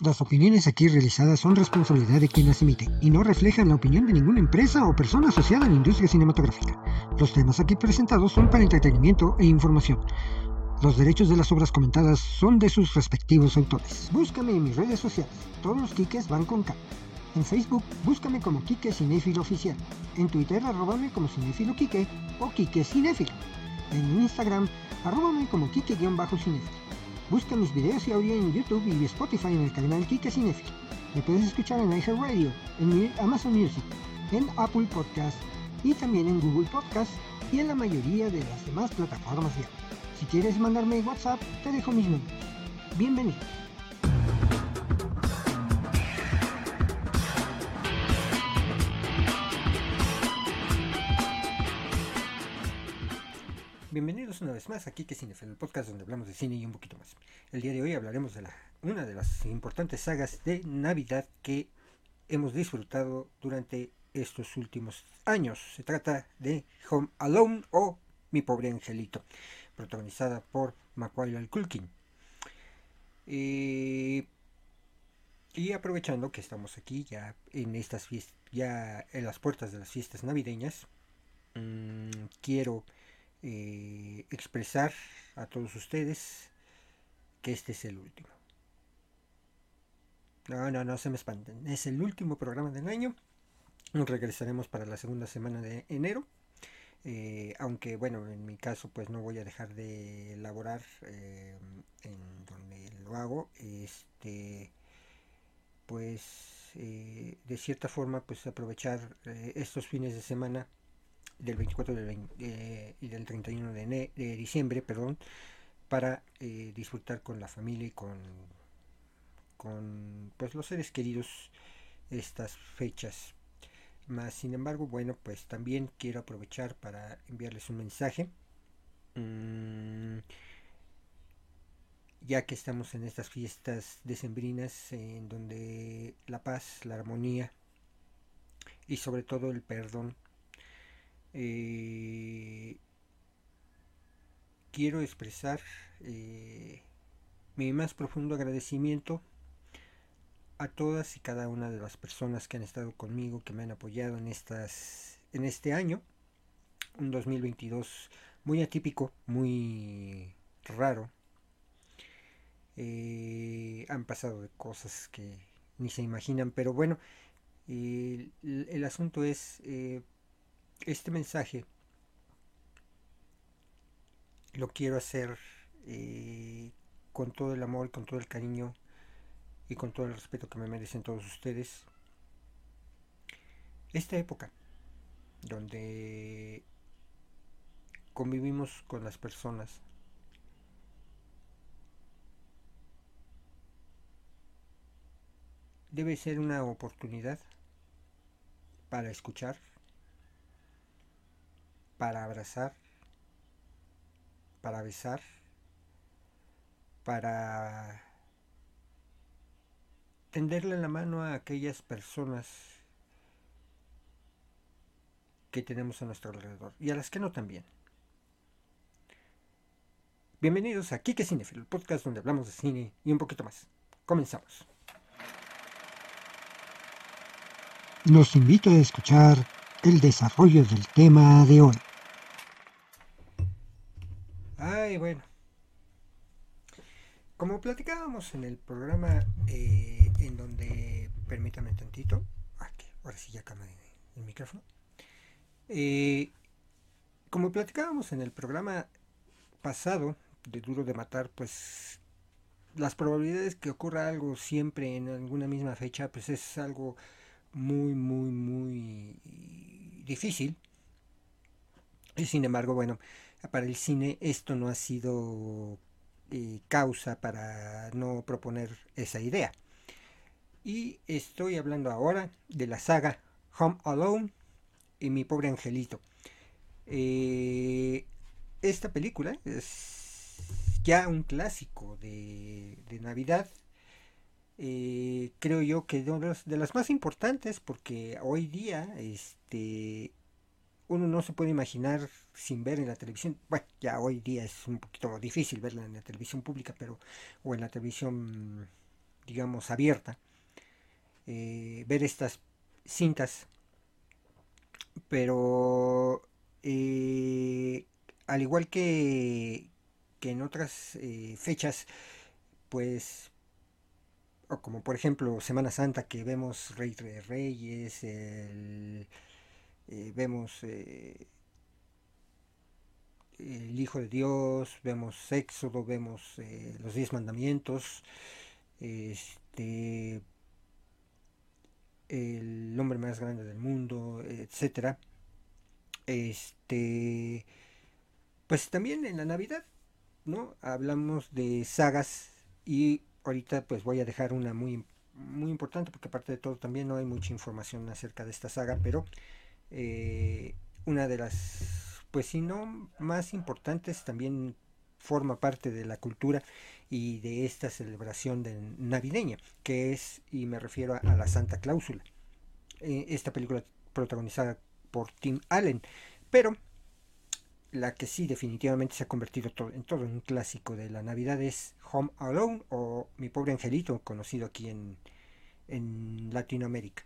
Las opiniones aquí realizadas son responsabilidad de quien las emite y no reflejan la opinión de ninguna empresa o persona asociada a la industria cinematográfica. Los temas aquí presentados son para entretenimiento e información. Los derechos de las obras comentadas son de sus respectivos autores. Búscame en mis redes sociales. Todos los quiques van con K. En Facebook, búscame como Quique Cinéfilo Oficial. En Twitter, arróbame como Cinéfilo Quique o Quique Cinéfilo. En Instagram, arróbame como Quique-Cinéfilo. Busca mis videos y audio en YouTube y Spotify en el canal Kika Cinefil. Me puedes escuchar en iHeartRadio, en Amazon Music, en Apple Podcast y también en Google Podcast y en la mayoría de las demás plataformas de audio. Si quieres mandarme WhatsApp, te dejo mis números. Bienvenido. Bienvenidos una vez más aquí que Cinefil, el podcast donde hablamos de cine y un poquito más. El día de hoy hablaremos de la, una de las importantes sagas de Navidad que hemos disfrutado durante estos últimos años. Se trata de Home Alone o Mi pobre angelito, protagonizada por Macaulay Culkin. Eh, y aprovechando que estamos aquí ya en estas fiestas, ya en las puertas de las fiestas navideñas, mmm, quiero eh, expresar a todos ustedes que este es el último. No, no, no se me espanten. Es el último programa del año. Nos regresaremos para la segunda semana de enero. Eh, aunque bueno, en mi caso pues no voy a dejar de elaborar eh, en donde lo hago. Este pues de cierta forma pues aprovechar estos fines de semana del 24 del y del 31 de, de, diciembre, perdón, para eh, disfrutar con la familia y con, con pues, los seres queridos estas fechas. Más sin embargo, bueno, pues también quiero aprovechar para enviarles un mensaje. Mm, ya que estamos en estas fiestas decembrinas en donde la paz, la armonía y sobre todo el perdón eh, quiero expresar eh, mi más profundo agradecimiento a todas y cada una de las personas que han estado conmigo, que me han apoyado en estas en este año, un 2022 muy atípico, muy raro. Eh, han pasado de cosas que ni se imaginan, pero bueno, el, el asunto es este mensaje lo quiero hacer eh, con todo el amor, con todo el cariño y con todo el respeto que me merecen todos ustedes. Esta época donde convivimos con las personas debe ser una oportunidad para escuchar para abrazar, para besar, para tenderle la mano a aquellas personas que tenemos a nuestro alrededor y a las que no también. Bienvenidos a Kike Cinefilo, el podcast donde hablamos de cine y un poquito más. Comenzamos. Los invito a escuchar el desarrollo del tema de hoy. Bueno. Como platicábamos en el programa eh, en donde, permítame tantito, aquí, ah, ahora sí ya cambia el micrófono. Eh, como platicábamos en el programa pasado de Duro de Matar, pues las probabilidades que ocurra algo siempre en alguna misma fecha, pues es algo muy, muy, muy difícil. Y sin embargo, bueno, para el cine esto no ha sido eh, causa para no proponer esa idea. Y estoy hablando ahora de la saga Home Alone y mi pobre angelito. Eh, esta película es ya un clásico de, Navidad. Eh, creo yo que de, de las más importantes porque hoy día este, uno no se puede imaginar sin ver en la televisión, bueno, ya hoy día es un poquito difícil verla en la televisión pública, pero, o en la televisión, digamos, abierta, eh, ver estas cintas, pero eh, al igual que, que en otras eh, fechas, pues, o como por ejemplo Semana Santa, que vemos Rey de Reyes, vemos el Hijo de Dios, vemos Éxodo, vemos los Diez Mandamientos, este, el hombre más grande del mundo, etcétera. Este, pues también en la Navidad, ¿no? Hablamos de sagas y ahorita pues voy a dejar una muy muy importante porque aparte de todo también no hay mucha información acerca de esta saga, pero eh, una de las, pues si no más importantes, también forma parte de la cultura y de esta celebración de navideña, que es, y me refiero a, la Santa Cláusula. Eh, esta película protagonizada por Tim Allen, pero la que sí definitivamente se ha convertido en todo un clásico de la Navidad es Home Alone o Mi pobre angelito, conocido aquí en, en Latinoamérica.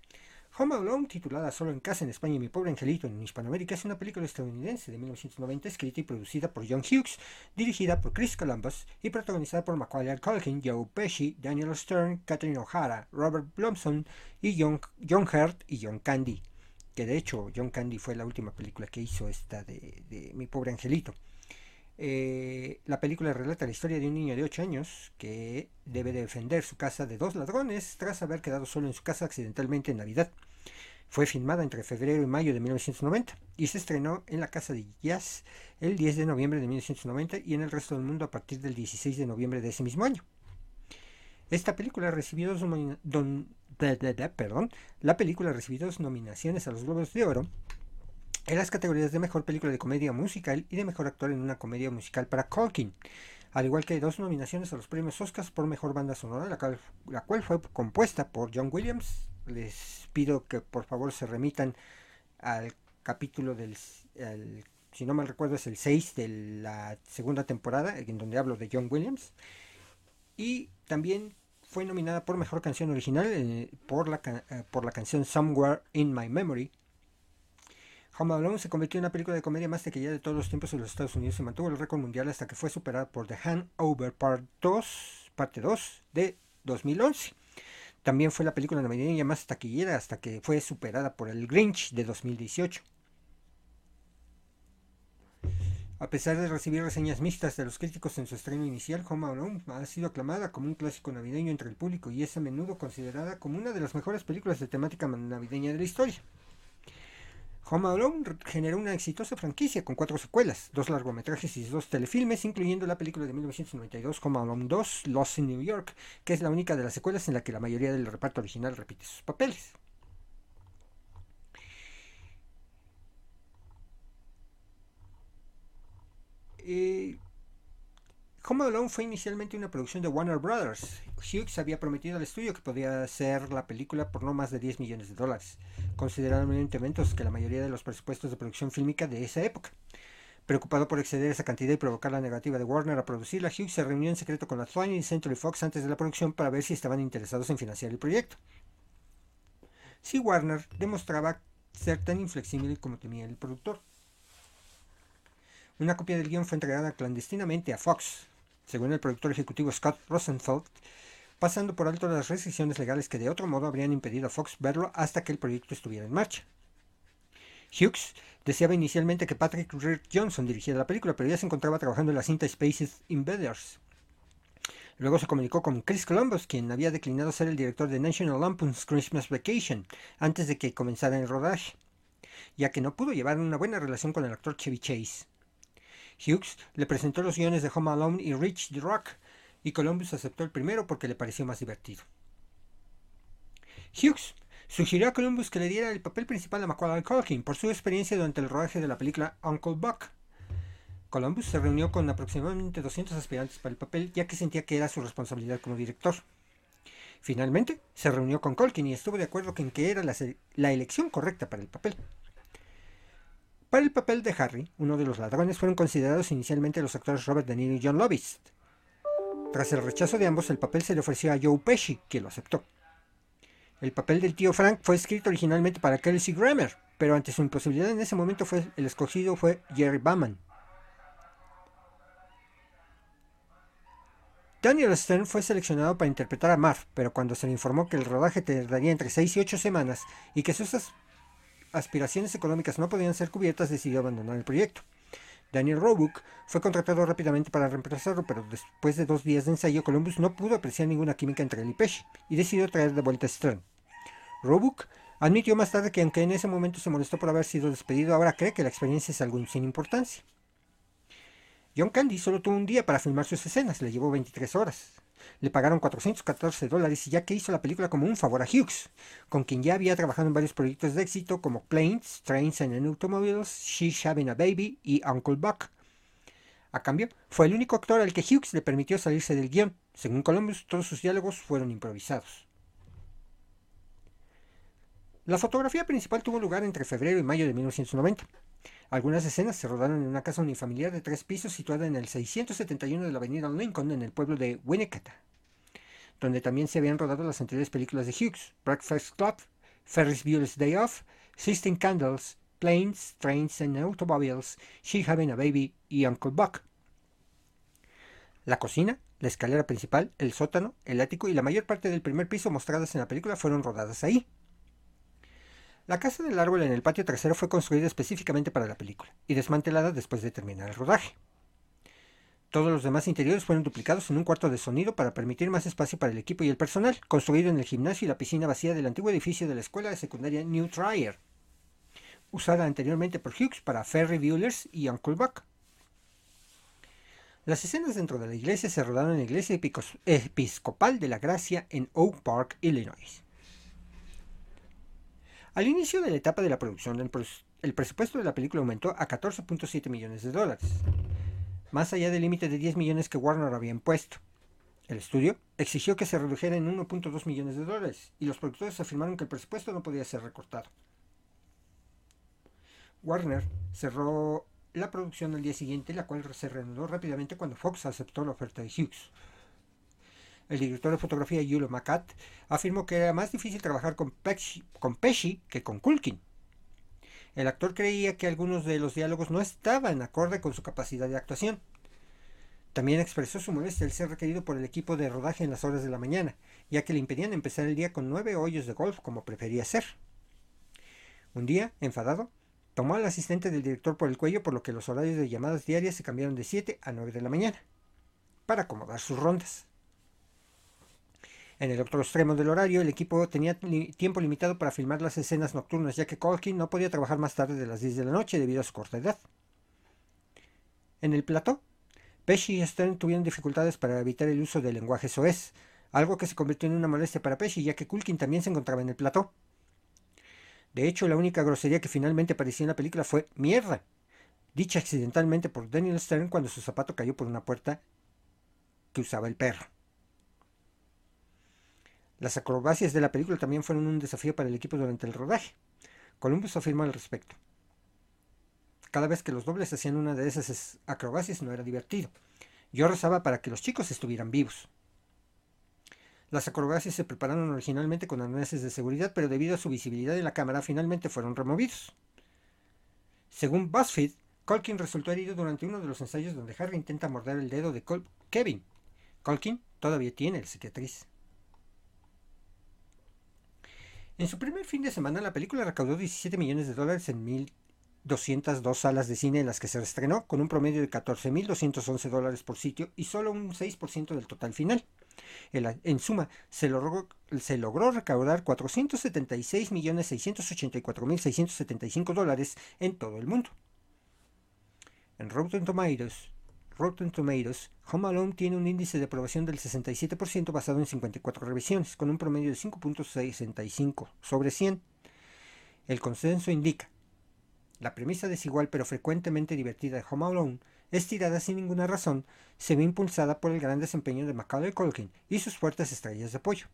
Home Alone, titulada Solo en casa en España y Mi pobre angelito en Hispanoamérica, es una película estadounidense de 1990 escrita y producida por John Hughes, dirigida por Chris Columbus y protagonizada por Macaulay Culkin, Joe Pesci, Daniel Stern, Catherine O'Hara, Robert Blomson y John, John Hurt y John Candy. Que de hecho John Candy fue la última película que hizo esta de, Mi pobre angelito. Eh, la película relata la historia de un niño de 8 años que debe defender su casa de dos ladrones tras haber quedado solo en su casa accidentalmente en Navidad. Fue filmada entre febrero y mayo de 1990 y se estrenó en la Casa de Jazz el 10 de noviembre de 1990 y en el resto del mundo a partir del 16 de noviembre de ese mismo año. Esta película recibió dos, perdón, la película recibió dos nominaciones a los Globos de Oro en las categorías de Mejor Película de Comedia Musical y de Mejor Actor en una Comedia Musical para Culkin, al igual que dos nominaciones a los premios Oscars por Mejor Banda Sonora, la cual fue compuesta por John Williams, les pido que por favor se remitan al capítulo del, si no mal recuerdo, es el 6 de la segunda temporada, en donde hablo de John Williams. Y también fue nominada por Mejor Canción Original eh, por, la, eh, por la canción Somewhere in My Memory. Home Alone se convirtió en la película de comedia más taquillera de todos los tiempos en los Estados Unidos y mantuvo el récord mundial hasta que fue superada por The Hangover Part 2, parte 2 de 2011. También fue la película navideña más taquillera hasta que fue superada por El Grinch de 2018. A pesar de recibir reseñas mixtas de los críticos en su estreno inicial, Home Alone ha sido aclamada como un clásico navideño entre el público y es a menudo considerada como una de las mejores películas de temática navideña de la historia. Home Alone generó una exitosa franquicia con cuatro secuelas, dos largometrajes y dos telefilmes, incluyendo la película de 1992 Home Alone 2, Lost in New York, que es la única de las secuelas en la que la mayoría del reparto original repite sus papeles. Eh, Home Alone fue inicialmente una producción de Warner Brothers. Hughes había prometido al estudio que podía hacer la película por no más de 10 millones de dólares, considerablemente menos que la mayoría de los presupuestos de producción fílmica de esa época. Preocupado por exceder esa cantidad y provocar la negativa de Warner a producirla, Hughes se reunió en secreto con la 20th Century Fox antes de la producción para ver si estaban interesados en financiar el proyecto. Si Warner demostraba ser tan inflexible como temía el productor. Una copia del guion fue entregada clandestinamente a Fox, según el productor ejecutivo Scott Rosenfeld, pasando por alto las restricciones legales que de otro modo habrían impedido a Fox verlo hasta que el proyecto estuviera en marcha. Hughes deseaba inicialmente que Patrick Reed Johnson dirigiera la película, pero ya se encontraba trabajando en la cinta Spaces Invaders. Luego se comunicó con Chris Columbus, quien había declinado ser el director de National Lampoon's Christmas Vacation antes de que comenzara el rodaje, ya que no pudo llevar una buena relación con el actor Chevy Chase. Hughes le presentó los guiones de Home Alone y Reach the Rock, y Columbus aceptó el primero porque le pareció más divertido. Hughes sugirió a Columbus que le diera el papel principal a Macaulay Culkin por su experiencia durante el rodaje de la película Uncle Buck. Columbus se reunió con aproximadamente 200 aspirantes para el papel ya que sentía que era su responsabilidad como director. Finalmente, se reunió con Culkin y estuvo de acuerdo en que era la elección correcta para el papel. Para el papel de Harry, uno de los ladrones, fueron considerados inicialmente los actores Robert De Niro y John Lovitz. Tras el rechazo de ambos, el papel se le ofreció a Joe Pesci, quien lo aceptó. El papel del tío Frank fue escrito originalmente para Kelsey Grammer, pero ante su imposibilidad en ese momento fue, el escogido fue Jerry Bauman. Daniel Stern fue seleccionado para interpretar a Marv, pero cuando se le informó que el rodaje tardaría entre 6 y 8 semanas y que sus aspiraciones económicas no podían ser cubiertas, decidió abandonar el proyecto. Daniel Roebuck fue contratado rápidamente para reemplazarlo, pero después de dos días de ensayo, Columbus no pudo apreciar ninguna química entre él y Pesci y decidió traer de vuelta a Stern. Roebuck admitió más tarde que aunque en ese momento se molestó por haber sido despedido, ahora cree que la experiencia es algo sin importancia. John Candy solo tuvo un día para filmar sus escenas, le llevó 23 horas. Le pagaron 414 dólares ya que hizo la película como un favor a Hughes, con quien ya había trabajado en varios proyectos de éxito como Planes, Trains and Automobiles, She's Having a Baby y Uncle Buck. A cambio, fue el único actor al que Hughes le permitió salirse del guion. Según Columbus, todos sus diálogos fueron improvisados. La fotografía principal tuvo lugar entre febrero y mayo de 1990. Algunas escenas se rodaron en una casa unifamiliar de tres pisos situada en el 671 de la avenida Lincoln en el pueblo de Winnicott, donde también se habían rodado las anteriores películas de Hughes, Breakfast Club, Ferris Bueller's Day Off, Sixteen Candles, Planes, Trains and Automobiles, She Having a Baby y Uncle Buck. La cocina, la escalera principal, el sótano, el ático y la mayor parte del primer piso mostradas en la película fueron rodadas ahí. La casa del árbol en el patio trasero fue construida específicamente para la película y desmantelada después de terminar el rodaje. Todos los demás interiores fueron duplicados en un cuarto de sonido para permitir más espacio para el equipo y el personal, construido en el gimnasio y la piscina vacía del antiguo edificio de la escuela de secundaria New Trier, usada anteriormente por Hughes para Ferry Buellers y Uncle Buck. Las escenas dentro de la iglesia se rodaron en la iglesia episcopal de la Gracia en Oak Park, Illinois. Al inicio de la etapa de la producción, el presupuesto de la película aumentó a 14.7 millones de dólares, más allá del límite de 10 millones que Warner había impuesto. El estudio exigió que se redujera en 1.2 millones de dólares y los productores afirmaron que el presupuesto no podía ser recortado. Warner cerró la producción al día siguiente, la cual se reanudó rápidamente cuando Fox aceptó la oferta de Hughes. El director de fotografía Yulo Macat afirmó que era más difícil trabajar con Pesci, que con Culkin. El actor creía que algunos de los diálogos no estaban acorde con su capacidad de actuación. También expresó su molestia al ser requerido por el equipo de rodaje en las horas de la mañana, ya que le impedían empezar el día con nueve hoyos de golf como prefería hacer. Un día, enfadado, tomó al asistente del director por el cuello por lo que los horarios de llamadas diarias se cambiaron de 7 a 9 de la mañana, para acomodar sus rondas. En el otro extremo del horario, el equipo tenía tiempo limitado para filmar las escenas nocturnas, ya que Colkin no podía trabajar más tarde de las 10 de la noche debido a su corta edad. En el plató, Pesci y Stern tuvieron dificultades para evitar el uso del lenguaje soez, algo que se convirtió en una molestia para Pesci, ya que Culkin también se encontraba en el plató. De hecho, la única grosería que finalmente apareció en la película fue mierda, dicha accidentalmente por Daniel Stern cuando su zapato cayó por una puerta que usaba el perro. Las acrobacias de la película también fueron un desafío para el equipo durante el rodaje. Columbus afirmó al respecto. Cada vez que los dobles hacían una de esas acrobacias no era divertido. Yo rezaba para que los chicos estuvieran vivos. Las acrobacias se prepararon originalmente con arneses de seguridad, pero debido a su visibilidad en la cámara finalmente fueron removidos. Según BuzzFeed, Colkin resultó herido durante uno de los ensayos donde Harry intenta morder el dedo de Kevin. Colkin todavía tiene el cicatriz. En su primer fin de semana, la película recaudó 17 millones de dólares en 1.202 salas de cine en las que se estrenó, con un promedio de 14.211 dólares por sitio y solo un 6% del total final. En suma, se logró, se logró recaudar 476.684.675 dólares en todo el mundo. En Rotten Tomatoes, Rotten Tomatoes, Home Alone tiene un índice de aprobación del 67% basado en 54 revisiones, con un promedio de 5.65 sobre 100. El consenso indica, la premisa desigual pero frecuentemente divertida de Home Alone es tirada sin ninguna razón, se ve impulsada por el gran desempeño de Macaulay Culkin y sus fuertes estrellas de apoyo.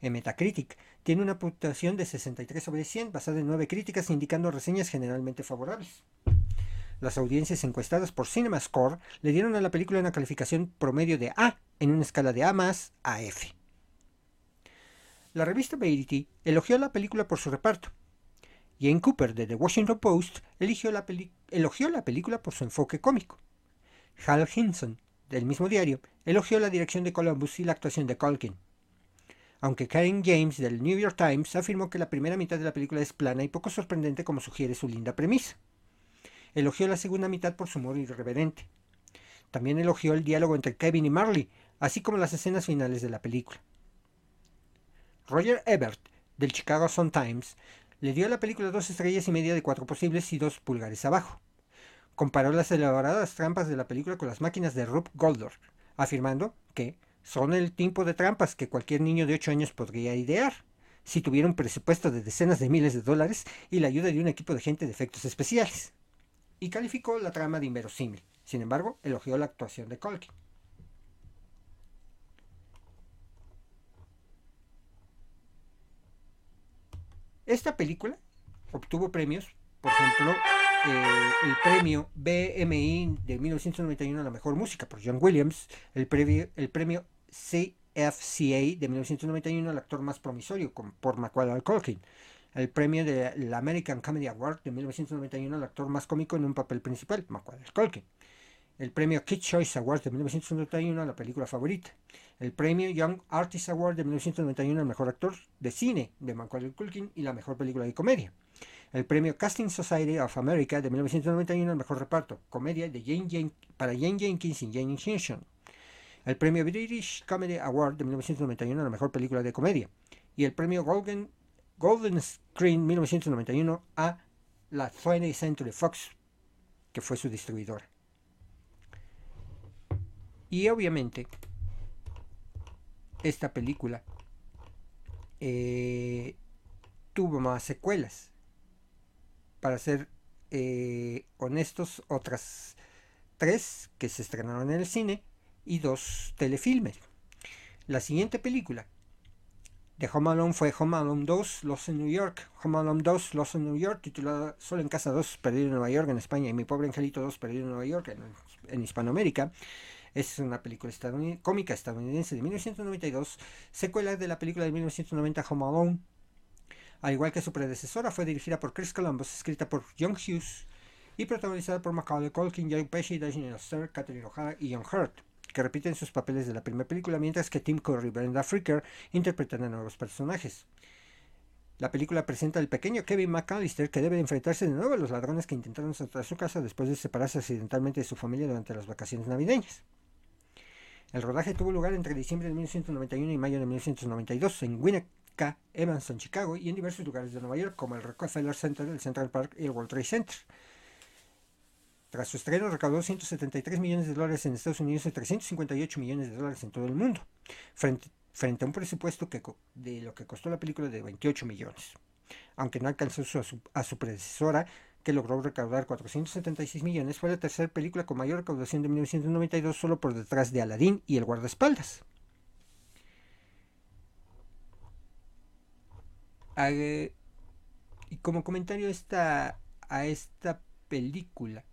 En Metacritic tiene una puntuación de 63 sobre 100 basada en 9 críticas indicando reseñas generalmente favorables. Las audiencias encuestadas por CinemaScore le dieron a la película una calificación promedio de A en una escala de A más a F. La revista Variety elogió la película por su reparto. Jane Cooper de The Washington Post elogió la película por su enfoque cómico. Hal Hinson, del mismo diario, elogió la dirección de Columbus y la actuación de Culkin. Aunque Karen James del New York Times afirmó que la primera mitad de la película es plana y poco sorprendente como sugiere su linda premisa. Elogió la segunda mitad por su humor irreverente. También elogió el diálogo entre Kevin y Marley, así como las escenas finales de la película. Roger Ebert, del Chicago Sun-Times, le dio a la película dos estrellas y media de cuatro posibles y dos pulgares abajo. Comparó las elaboradas trampas de la película con las máquinas de Rube Goldberg, afirmando que son el tipo de trampas que cualquier niño de 8 años podría idear, si tuviera un presupuesto de decenas de miles de dólares y la ayuda de un equipo de gente de efectos especiales. Y calificó la trama de inverosímil. Sin embargo, elogió la actuación de Colkin. Esta película obtuvo premios, por ejemplo, eh, el premio BMI de 1991 a la mejor música por John Williams, el, premio, el premio CFCA de 1991 al actor más promisorio por Macaulay Culkin, el premio de la American Comedy Award de 1991 al actor más cómico en un papel principal, Macaulay Culkin, el premio Kid Choice Award de 1991 a la película favorita, el premio Young Artist Award de 1991 al mejor actor de cine de Macaulay Culkin y la mejor película de comedia. El premio Casting Society of America de 1991 al mejor reparto, comedia de Jane para Jane Jenkins y Jane Hinson. El premio British Comedy Award de 1991 a la mejor película de comedia. Y el premio Golden, Golden Screen 1991 a la 20th Century Fox, que fue su distribuidora. Y obviamente, esta película eh, tuvo más secuelas. Para ser eh, honestos, otras tres que se estrenaron en el cine y dos telefilmes. La siguiente película de Home Alone fue Home Alone 2, Los en New York. Home Alone 2, Los en New York, titulada Solo en Casa 2, Perdido en Nueva York en España y Mi Pobre Angelito 2, Perdido en Nueva York en Hispanoamérica. Es una película cómica estadounidense de 1992, secuela de la película de 1990 Home Alone. Al igual que su predecesora, fue dirigida por Chris Columbus, escrita por John Hughes y protagonizada por Macaulay Culkin, Joe Pesci, Daniel Oster, Catherine O'Hara y John Hurt, que repiten sus papeles de la primera película, mientras que Tim Curry y Brenda Fricker interpretan a nuevos personajes. La película presenta al pequeño Kevin McAllister que debe enfrentarse de nuevo a los ladrones que intentaron saltar su casa después de separarse accidentalmente de su familia durante las vacaciones navideñas. El rodaje tuvo lugar entre diciembre de 1991 y mayo de 1992 en Winnetka, Evanston, Chicago y en diversos lugares de Nueva York como el Rockefeller Center, el Central Park y el World Trade Center. Su estreno recaudó 173 millones de dólares en Estados Unidos y 358 millones de dólares en todo el mundo, frente, a un presupuesto de lo que costó la película de 28 millones. Aunque no alcanzó a su predecesora, que logró recaudar 476 millones, fue la tercera película con mayor recaudación de 1992 solo por detrás de Aladdin y El guardaespaldas. Y como comentario a esta película,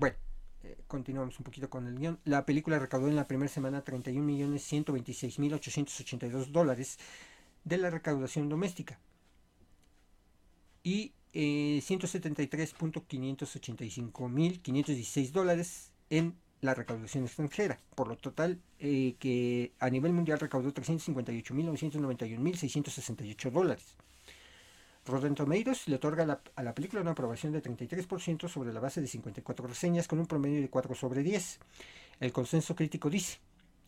bueno, eh, continuamos un poquito con el guion. La película recaudó en la primera semana 31.126.882 dólares de la recaudación doméstica. Y eh, 173.585.516 dólares en la recaudación extranjera. Por lo total, eh, que a nivel mundial recaudó 358.991.668 dólares. Rotten Tomatoes le otorga a la película una aprobación de 33% sobre la base de 54 reseñas con un promedio de 4 sobre 10. El consenso crítico dice,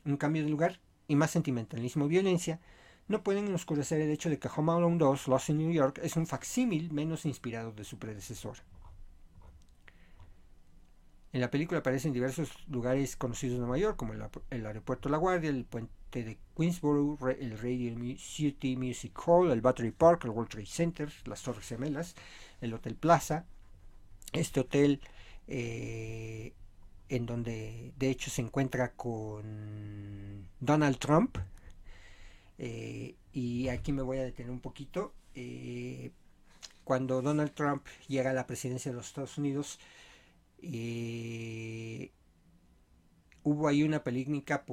un cambio de lugar y más sentimentalismo y violencia no pueden oscurecer el hecho de que Home Alone 2, Lost in New York, es un facsímil menos inspirado de su predecesor. En la película aparecen diversos lugares conocidos de Nueva York, como el, aeropuerto La Guardia, el puente de Queensboro, el Radio City Music Hall, el Battery Park, el World Trade Center, las Torres Gemelas, el Hotel Plaza. Este hotel eh, en donde de hecho se encuentra con Donald Trump, eh, y aquí me voy a detener un poquito. Eh, cuando Donald Trump llega a la presidencia de los Estados Unidos, hubo ahí una polémica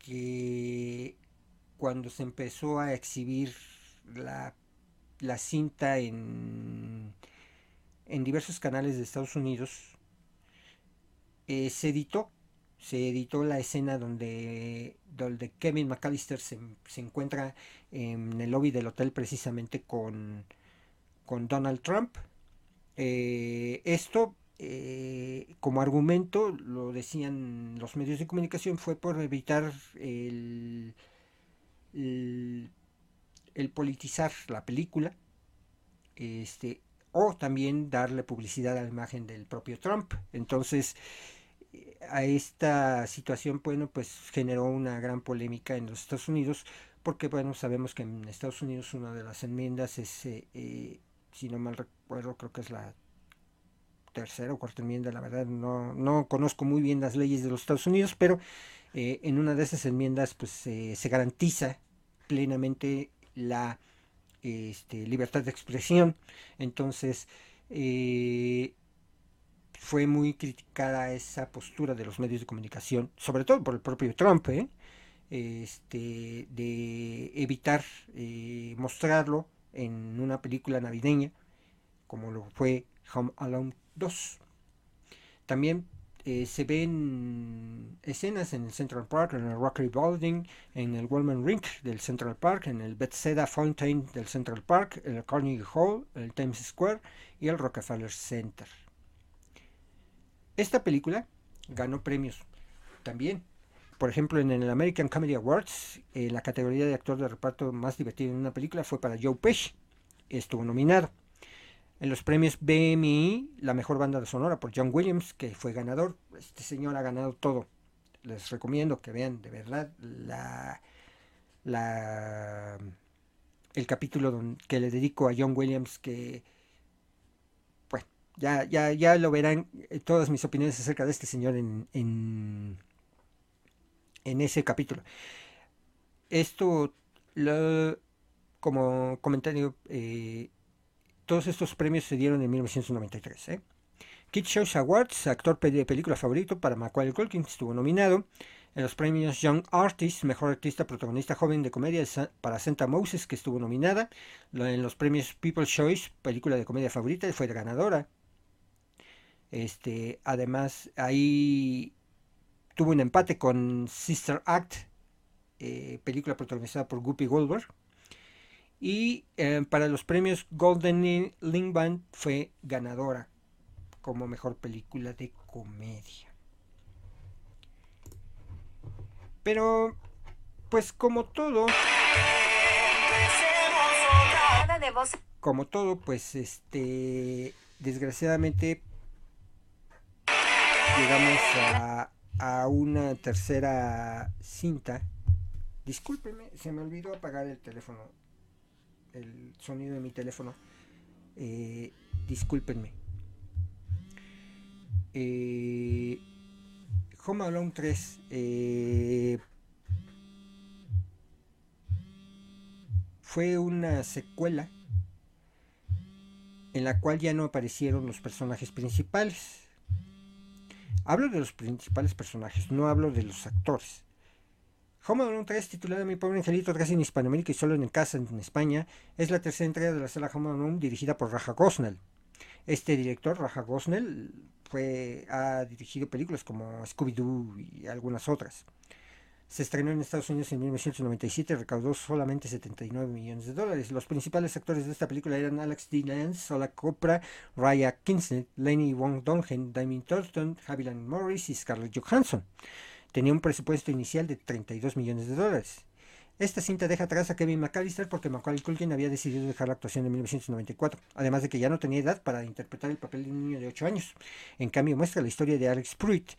porque cuando se empezó a exhibir la, cinta en, en, diversos canales de Estados Unidos, eh, se editó, se editó la escena donde, donde Kevin McAllister se, encuentra en el lobby del hotel precisamente con, con Donald Trump. Eh, esto eh, como argumento, lo decían los medios de comunicación, fue por evitar el, el, politizar la película, este, o también darle publicidad a la imagen del propio Trump. Entonces, a esta situación, bueno, pues generó una gran polémica en los Estados Unidos, porque, bueno, sabemos que en Estados Unidos una de las enmiendas es, eh, eh, si no mal recuerdo, creo que es la tercera o cuarta enmienda, la verdad no, no conozco muy bien las leyes de los Estados Unidos, pero eh, en una de esas enmiendas pues se garantiza plenamente la este, libertad de expresión. Entonces eh, fue muy criticada esa postura de los medios de comunicación, sobre todo por el propio Trump, ¿eh? este, de evitar mostrarlo en una película navideña, como lo fue Home Alone 2. También eh, se ven escenas en el Central Park, en el Rockery Building, en el Wellman Rink del Central Park, en el Bethesda Fountain del Central Park, el Carnegie Hall, el Times Square y el Rockefeller Center. Esta película ganó premios también. Por ejemplo, en el American Comedy Awards, eh, la categoría de actor de reparto más divertido en una película fue para Joe Pesci. Estuvo nominado. En los premios BMI, la mejor banda de sonora por John Williams, que fue ganador. Este señor ha ganado todo. Les recomiendo que vean de verdad la, la el capítulo que le dedico a John Williams, que bueno, ya, ya, ya lo verán eh, todas mis opiniones acerca de este señor en, en, en ese capítulo. Esto, lo, como comentario, eh, todos estos premios se dieron en 1993. ¿eh? Kid Shows Awards, actor de película favorito para Macaulay Culkin, estuvo nominado. En los premios Young Artist, mejor artista protagonista joven de comedia para Santa Moses, que estuvo nominada. En los premios People's Choice, película de comedia favorita, fue ganadora. Este, además, ahí tuvo un empate con Sister Act, eh, película protagonizada por Guppy Goldberg. Y eh, para los premios Golden Link Band fue ganadora como mejor película de comedia. Pero, pues como todo... Como todo, pues este... Desgraciadamente llegamos a, a una tercera cinta. Discúlpeme, se me olvidó apagar el teléfono el sonido de mi teléfono. Eh, discúlpenme. Eh, Home Alone 3 eh, fue una secuela en la cual ya no aparecieron los personajes principales. Hablo de los principales personajes, no hablo de los actores. Home Alone 3, titulada Mi pobre angelito, casi en Hispanoamérica y solo en casa en España, es la tercera entrega de la sala Home Alone dirigida por Raja Gosnell. Este director, Raja Gosnell, fue, ha dirigido películas como Scooby-Doo y algunas otras. Se estrenó en Estados Unidos en 1997 y recaudó solamente 79 millones de dólares. Los principales actores de esta película eran Alex D. Lance, Sola Copra, Raya Kinsnet, Lenny Wong Dongen, Damien Thornton, Haviland Morris y Scarlett Johansson tenía un presupuesto inicial de 32 millones de dólares. Esta cinta deja atrás a Kevin McAllister porque Macaulay Culkin había decidido dejar la actuación en 1994, además de que ya no tenía edad para interpretar el papel de un niño de 8 años. En cambio, muestra la historia de Alex Pruitt,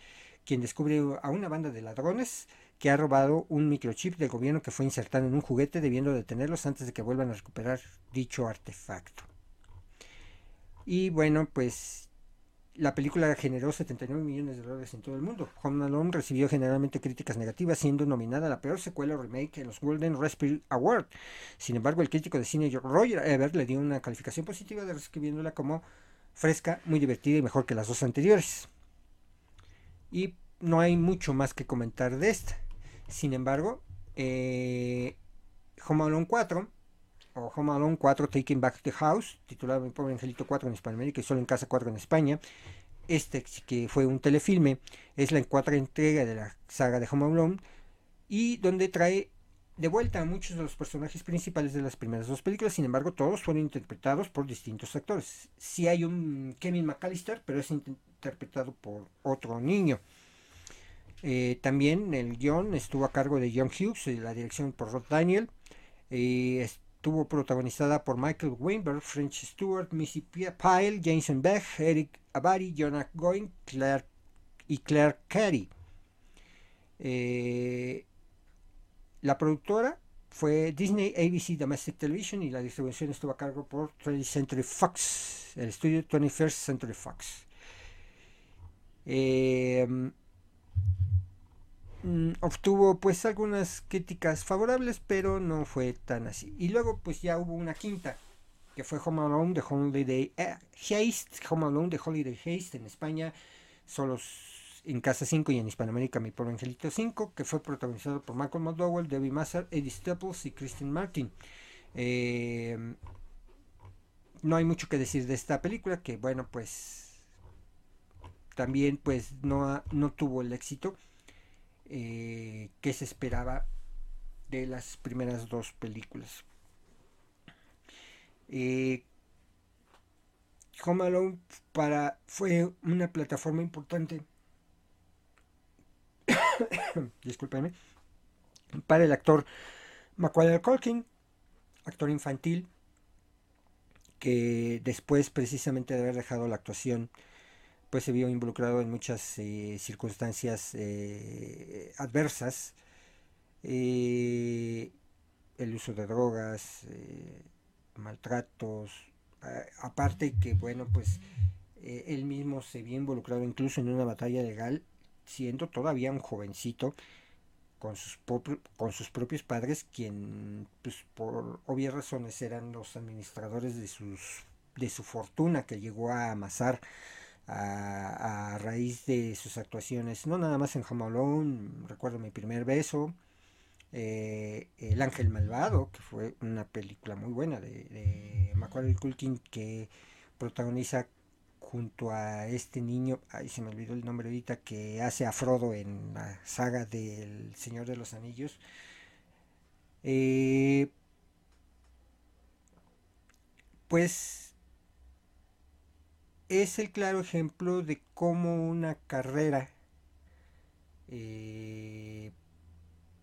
quien descubre a una banda de ladrones que ha robado un microchip del gobierno que fue insertado en un juguete, debiendo detenerlos antes de que vuelvan a recuperar dicho artefacto. Y bueno, pues la película generó 79 millones de dólares en todo el mundo. Home Alone recibió generalmente críticas negativas, siendo nominada a la peor secuela o remake en los Golden Raspberry Award. Sin embargo, el crítico de cine Roger Ebert le dio una calificación positiva, describiéndola como fresca, muy divertida y mejor que las dos anteriores. Y no hay mucho más que comentar de esta. Sin embargo, eh, Home Alone 4 o Home Alone 4 Taking Back the House, titulado Mi pobre angelito 4 en Hispanoamérica y solo en casa 4 en España. Este que fue un telefilme es la cuarta entrega de la saga de Home Alone y donde trae de vuelta a muchos de los personajes principales de las primeras dos películas, sin embargo todos fueron interpretados por distintos actores. Sí hay un Kevin McAllister, pero es interpretado por otro niño. Eh, también el guion estuvo a cargo de John Hughes la dirección por Rod Daniel. Eh, estuvo protagonizada por Michael Weinberg, French Stewart, Missy Pyle, Jason Beck, Eric Abari, Jonah Going Claire, y Claire Carey. Eh, la productora fue Disney ABC Domestic Television y la distribución estuvo a cargo por 20th Century Fox, el estudio 21st Century Fox. Eh, Mm, obtuvo pues algunas críticas favorables, pero no fue tan así. Y luego pues ya hubo una quinta, que fue Home Alone de Holiday eh, Haste, Alone de Holiday Haste en España, solos en Casa 5 y en Hispanoamérica Mi Pobre Angelito 5, que fue protagonizado por Michael McDowell, Debbie Mazar, Eddie Staples y Christine Martin. Eh, no hay mucho que decir de esta película, que bueno pues también pues no, no tuvo el éxito eh, que se esperaba de las primeras dos películas. Eh, Home Alone para, fue una plataforma importante discúlpenme para el actor Macaulay Culkin actor infantil que después precisamente de haber dejado la actuación pues se vio involucrado en muchas eh, circunstancias eh, adversas, eh, el uso de drogas, maltratos, aparte que bueno pues él mismo se vio involucrado incluso en una batalla legal, siendo todavía un jovencito con sus, con sus propios padres, quien pues, por obvias razones eran los administradores de, sus, de su fortuna que llegó a amasar a, raíz de sus actuaciones, no nada más en Home recuerdo mi primer beso, eh, El Ángel Malvado, que fue una película muy buena de, de Macaulay Culkin que protagoniza junto a este niño, ay se me olvidó el nombre ahorita, que hace a Frodo en la saga del Señor de los Anillos. Eh, pues es el claro ejemplo de cómo una carrera eh,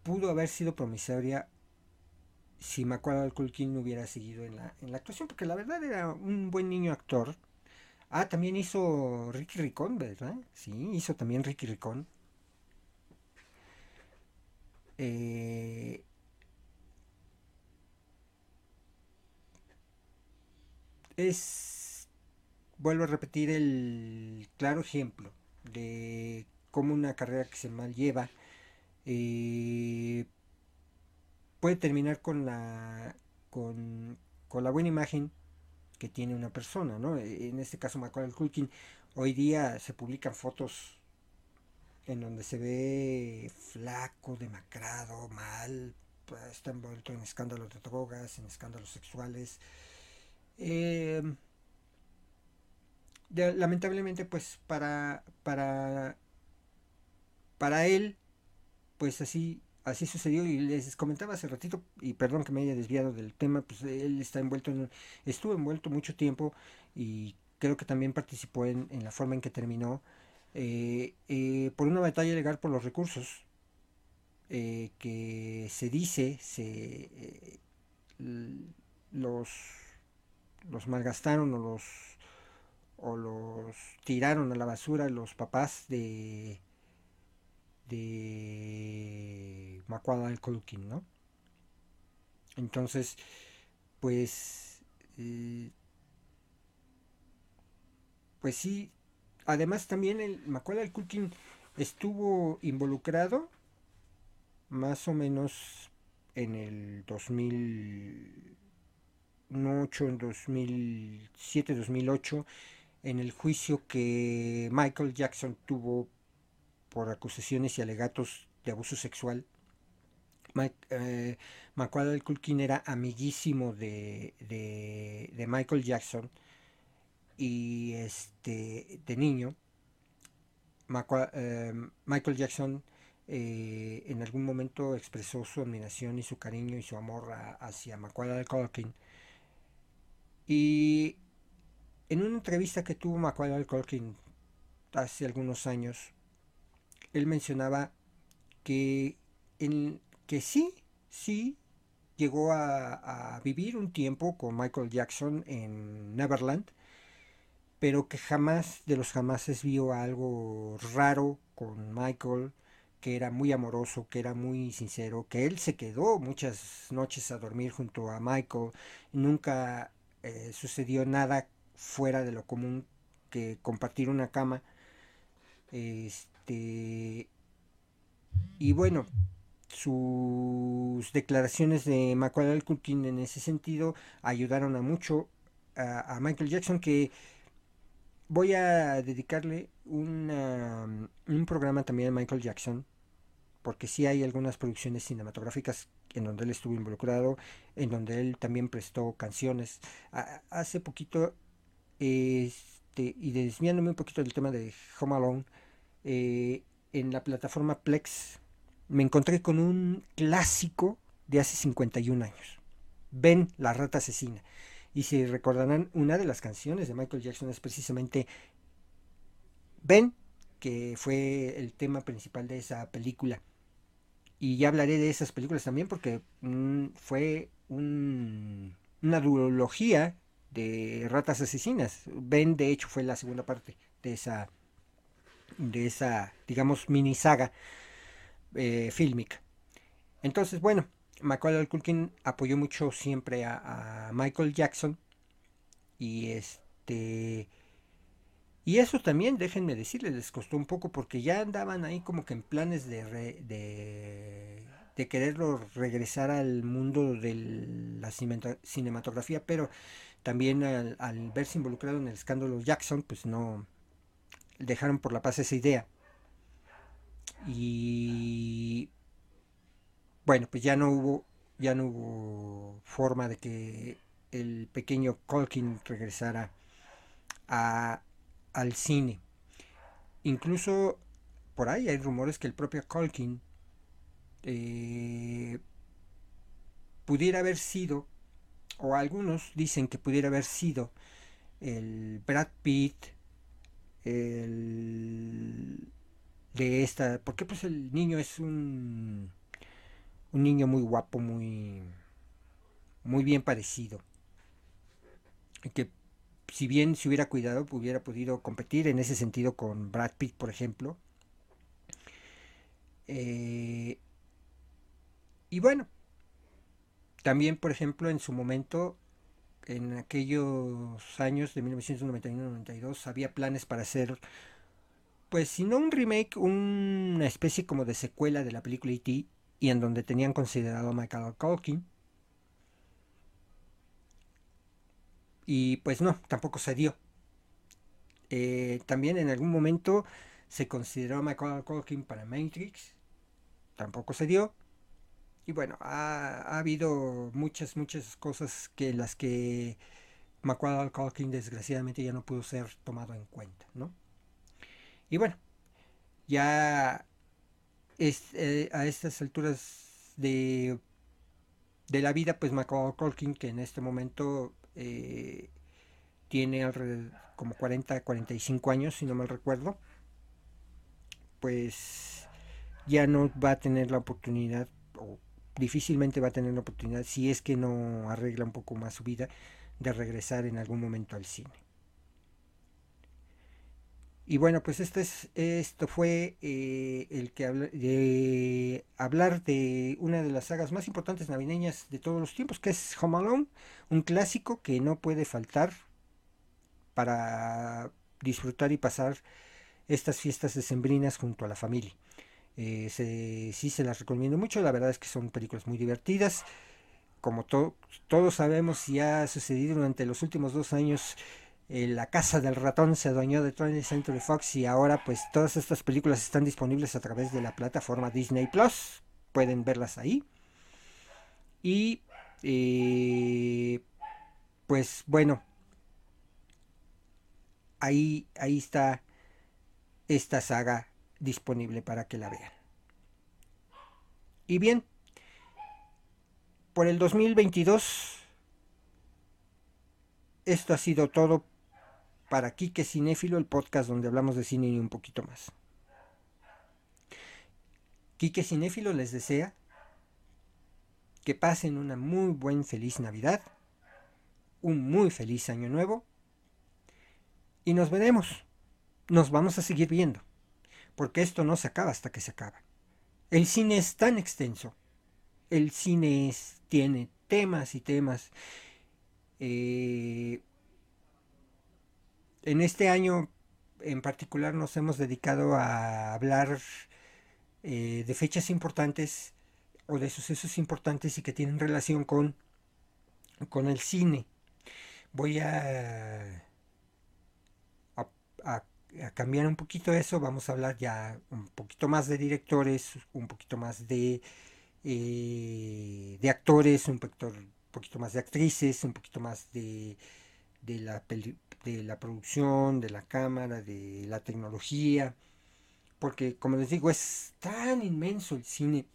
pudo haber sido promisoria si Macaulay Culkin no hubiera seguido en la, en la actuación, porque la verdad era un buen niño actor. Ah, también hizo Ricky Ricón, ¿verdad? Sí, hizo también Ricky Ricón. Eh, es vuelvo a repetir el claro ejemplo de cómo una carrera que se mal lleva eh, puede terminar con la con, la buena imagen que tiene una persona, ¿no? En este caso Macaulay Culkin, hoy día se publican fotos en donde se ve flaco, demacrado, mal, está envuelto en escándalos de drogas, en escándalos sexuales. Eh, lamentablemente pues para para para él pues así así sucedió y les comentaba hace ratito y perdón que me haya desviado del tema pues él está envuelto en, estuvo envuelto mucho tiempo y creo que también participó en, la forma en que terminó eh, eh, por una batalla legal por los recursos eh, que se dice se los los malgastaron o los o los tiraron a la basura los papás de de Macaulay Culkin, ¿no? Entonces, pues eh, pues sí, además también el Macaulay Culkin estuvo involucrado más o menos en el 2008, en 2007, 2008 en el juicio que Michael Jackson tuvo por acusaciones y alegatos de abuso sexual. Mike, eh, Culkin era amiguísimo de, de, Michael Jackson y este de niño eh, Michael Jackson eh, en algún momento expresó su admiración y su cariño y su amor hacia Macaulay Culkin. Y en una entrevista que tuvo Macaulay Culkin hace algunos años, él mencionaba que, que sí, sí, llegó a, a vivir un tiempo con Michael Jackson en Neverland, pero que jamás de los jamases vio algo raro con Michael, que era muy amoroso, que era muy sincero, que él se quedó muchas noches a dormir junto a Michael, nunca eh, sucedió nada fuera de lo común que compartir una cama. Este y bueno, sus declaraciones de Macaulay Culkin en ese sentido ayudaron a mucho a, Michael Jackson que voy a dedicarle un programa también a Michael Jackson, porque sí hay algunas producciones cinematográficas en donde él estuvo involucrado, en donde él también prestó canciones. hace poquito, este, y desviándome un poquito del tema de Home Alone, eh, en la plataforma Plex me encontré con un clásico de hace 51 años. Ven la rata asesina. Y si recordarán, una de las canciones de Michael Jackson es precisamente Ben, que fue el tema principal de esa película. Y ya hablaré de esas películas también porque mm, fue una duología de ratas asesinas. Ben, de hecho, fue la segunda parte de esa, de esa digamos, mini saga eh, fílmica. Entonces, bueno, Macaulay Culkin apoyó mucho siempre a, Michael Jackson y este y eso también déjenme decirles les costó un poco porque ya andaban ahí como que en planes de de, de quererlo regresar al mundo de la cinematografía pero también al, al, verse involucrado en el escándalo Jackson pues no dejaron por la paz esa idea y bueno, pues ya no hubo, ya no hubo forma de que el pequeño Colkin regresara al cine. Incluso por ahí hay rumores que el propio Colkin eh, pudiera haber sido, o algunos dicen que pudiera haber sido el Brad Pitt, el de esta, porque pues el niño es un un niño muy guapo, muy, muy bien parecido. Que si bien se hubiera cuidado, hubiera podido competir en ese sentido con Brad Pitt, por ejemplo. Eh, y bueno, también, por ejemplo, en su momento, en aquellos años de 1991-92, había planes para hacer, pues si no un remake, una especie como de secuela de la película E.T., y en donde tenían considerado a Michael Culkin. Y pues no, tampoco se dio. Eh, también en algún momento se consideró a Michael Culkin para Matrix. Tampoco se dio. Y bueno, ha, habido muchas, muchas cosas que las que Michael Culkin desgraciadamente ya no pudo ser tomado en cuenta, ¿no? Y bueno, ya eh, a estas alturas de, de la vida, pues Macaulay Culkin, que en este momento eh, tiene alrededor, como 40, 45 años, si no mal recuerdo, pues ya no va a tener la oportunidad, difícilmente va a tener la oportunidad, si es que no arregla un poco más su vida, de regresar en algún momento al cine. Y bueno, pues este es, esto fue eh, el que de hablar de una de las sagas más importantes navideñas de todos los tiempos, que es Home Alone, un clásico que no puede faltar para disfrutar y pasar estas fiestas decembrinas junto a la familia. Eh, sí se las recomiendo mucho, la verdad es que son películas muy divertidas. Como todos sabemos y ha sucedido durante los últimos dos años, eh, la casa del ratón se adueñó de 20th Century Fox y ahora pues todas estas películas están disponibles a través de la plataforma Disney Plus. Pueden verlas ahí. Y eh, pues bueno, ahí, ahí está esta saga disponible para que la vean. Y bien, por el 2022, esto ha sido todo para Kike Cinéfilo, el podcast donde hablamos de cine y un poquito más. Kike Cinéfilo les desea que pasen una muy buen feliz Navidad, un muy feliz año nuevo y nos veremos. Nos vamos a seguir viendo, porque esto no se acaba hasta que se acaba. El cine es tan extenso, el cine tiene temas y temas. Eh, en este año en particular nos hemos dedicado a hablar eh, de fechas importantes o de sucesos importantes y que tienen relación con, con el cine. Voy a, a, cambiar un poquito eso, vamos a hablar ya un poquito más de directores, un poquito más de, eh, de actores, un poquito, un poquito más de actrices, un poquito más de, de la de la producción, de la cámara, de la tecnología, porque como les digo, es tan inmenso el cine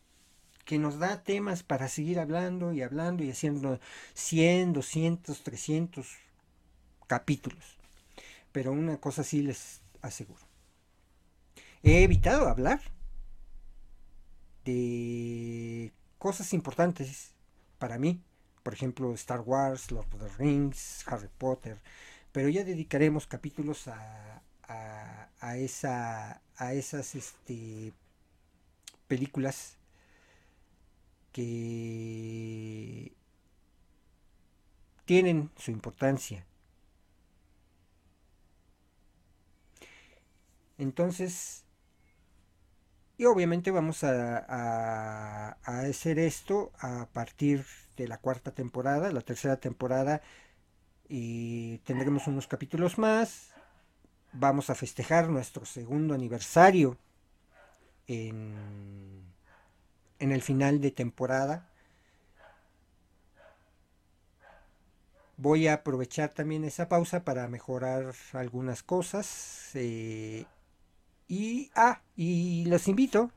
que nos da temas para seguir hablando y hablando y haciendo 100, 200, 300 capítulos. Pero una cosa sí les aseguro. He evitado hablar de cosas importantes para mí, por ejemplo Star Wars, Lord of the Rings, Harry Potter, pero ya dedicaremos capítulos a, a, esa, a esas este, películas que tienen su importancia. Entonces, y obviamente vamos a, hacer esto a partir de la cuarta temporada. La tercera temporada y tendremos unos capítulos más. Vamos a festejar nuestro segundo aniversario en, en el final de temporada. Voy a aprovechar también esa pausa para mejorar algunas cosas. Eh, y, ah, y los invito.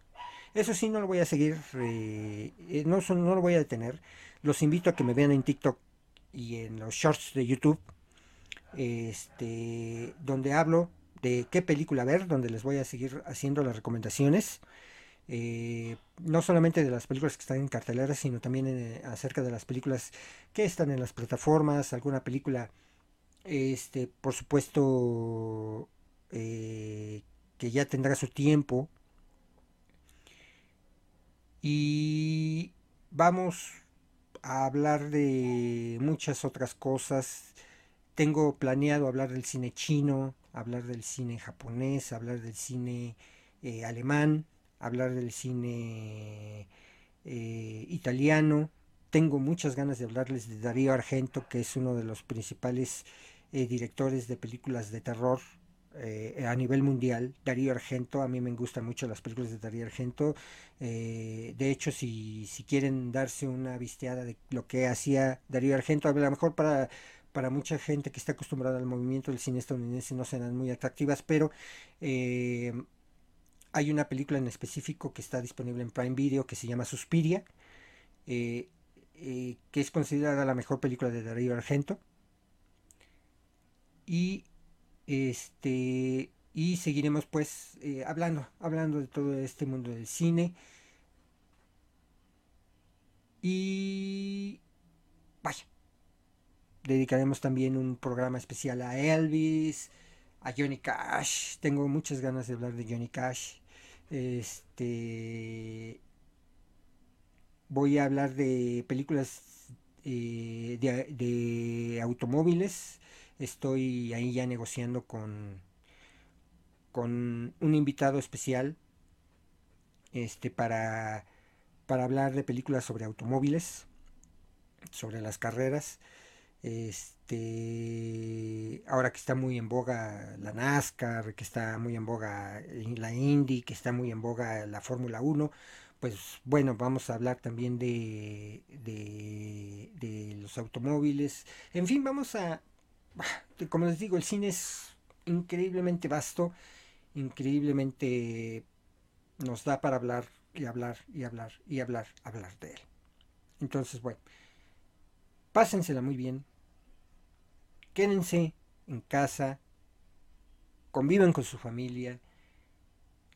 Eso sí, no lo voy a seguir, eh, no, no lo voy a detener. Los invito a que me vean en TikTok y en los shorts de YouTube, este, donde hablo de qué película ver, donde les voy a seguir haciendo las recomendaciones. Eh, no solamente de las películas que están en cartelera, sino también eh, acerca de las películas que están en las plataformas, alguna película, este, por supuesto, eh, que ya tendrá su tiempo. Y vamos a hablar de muchas otras cosas. Tengo planeado hablar del cine chino, hablar del cine japonés, hablar del cine eh, alemán, hablar del cine eh, italiano. Tengo muchas ganas de hablarles de Darío Argento, que es uno de los principales eh, directores de películas de terror eh, a nivel mundial. Darío Argento, a mí me gustan mucho las películas de Darío Argento. Eh, de hecho, si, si quieren darse una visteada de lo que hacía Darío Argento, a lo mejor para, para mucha gente que está acostumbrada al movimiento del cine estadounidense no serán muy atractivas, pero eh, hay una película en específico que está disponible en Prime Video que se llama Suspiria, que es considerada la mejor película de Darío Argento. Y este, y seguiremos pues eh, hablando, hablando de todo este mundo del cine. Y vaya, dedicaremos también un programa especial a Elvis, a Johnny Cash. Tengo muchas ganas de hablar de Johnny Cash. Este voy a hablar de películas eh, de automóviles Estoy ahí ya negociando con, con un invitado especial este, para, para hablar de películas sobre automóviles, sobre las carreras. Este, ahora que está muy en boga la NASCAR, que está muy en boga la Indy, que está muy en boga la Fórmula 1, pues bueno, vamos a hablar también de, de, los automóviles. En fin, vamos a, como les digo, el cine es increíblemente vasto, increíblemente nos da para hablar y hablar y hablar y hablar, hablar de él. Entonces, bueno, pásensela muy bien, quédense en casa, convivan con su familia,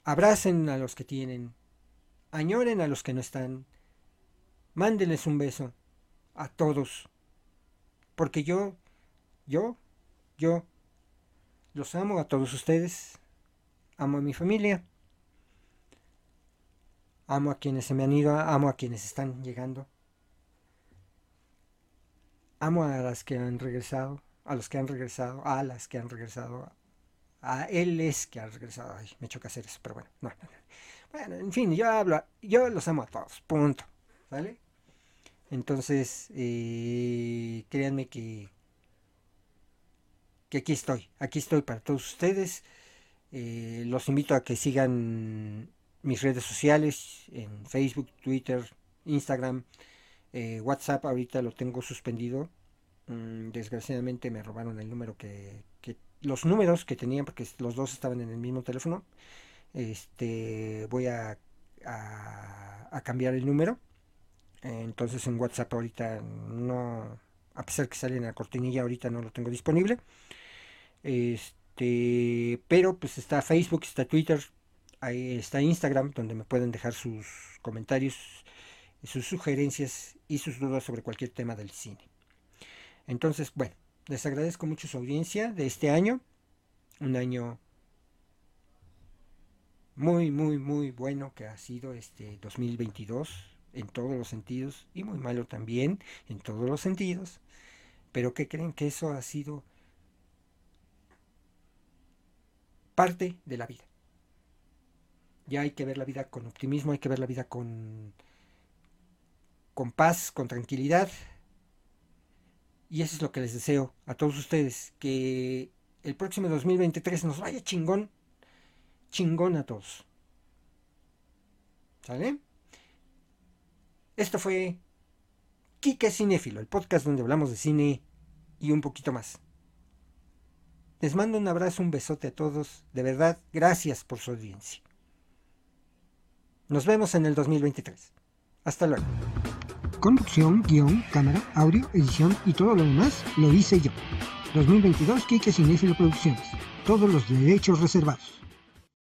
abracen a los que tienen, añoren a los que no están, mándenles un beso a todos, porque yo, yo, yo, los amo a todos ustedes, amo a mi familia, amo a quienes se me han ido, amo a quienes están llegando, amo a las que han regresado, a los que han regresado, a las que han regresado, a él es que ha regresado, ay, me choca hacer eso, pero bueno, no, no, no. Bueno, en fin, yo hablo, yo los amo a todos, punto. ¿Vale? Entonces, eh, créanme que, que aquí estoy, aquí estoy para todos ustedes. Eh, los invito a que sigan mis redes sociales en Facebook, Twitter, Instagram, eh, WhatsApp. Ahorita lo tengo suspendido. Mm, desgraciadamente me robaron el número que, que, los números que tenían porque los dos estaban en el mismo teléfono este voy a, a, cambiar el número entonces en whatsapp ahorita no a pesar que sale en la cortinilla ahorita no lo tengo disponible este pero pues está facebook está twitter ahí está instagram donde me pueden dejar sus comentarios sus sugerencias y sus dudas sobre cualquier tema del cine entonces bueno les agradezco mucho su audiencia de este año un año muy, muy, muy bueno que ha sido este 2022 en todos los sentidos y muy malo también en todos los sentidos. Pero que creen que eso ha sido parte de la vida. Ya hay que ver la vida con optimismo, hay que ver la vida con, con paz, con tranquilidad. Y eso es lo que les deseo a todos ustedes, que el próximo 2023 nos vaya chingón chingón a todos. ¿Sale? Esto fue Kike Cinéfilo, el podcast donde hablamos de cine y un poquito más. Les mando un abrazo, un besote a todos. De verdad, gracias por su audiencia. Nos vemos en el 2023. Hasta luego. Conducción, guion, cámara, audio, edición y todo lo demás lo hice yo. 2022 Kike Cinéfilo Producciones. Todos los derechos reservados.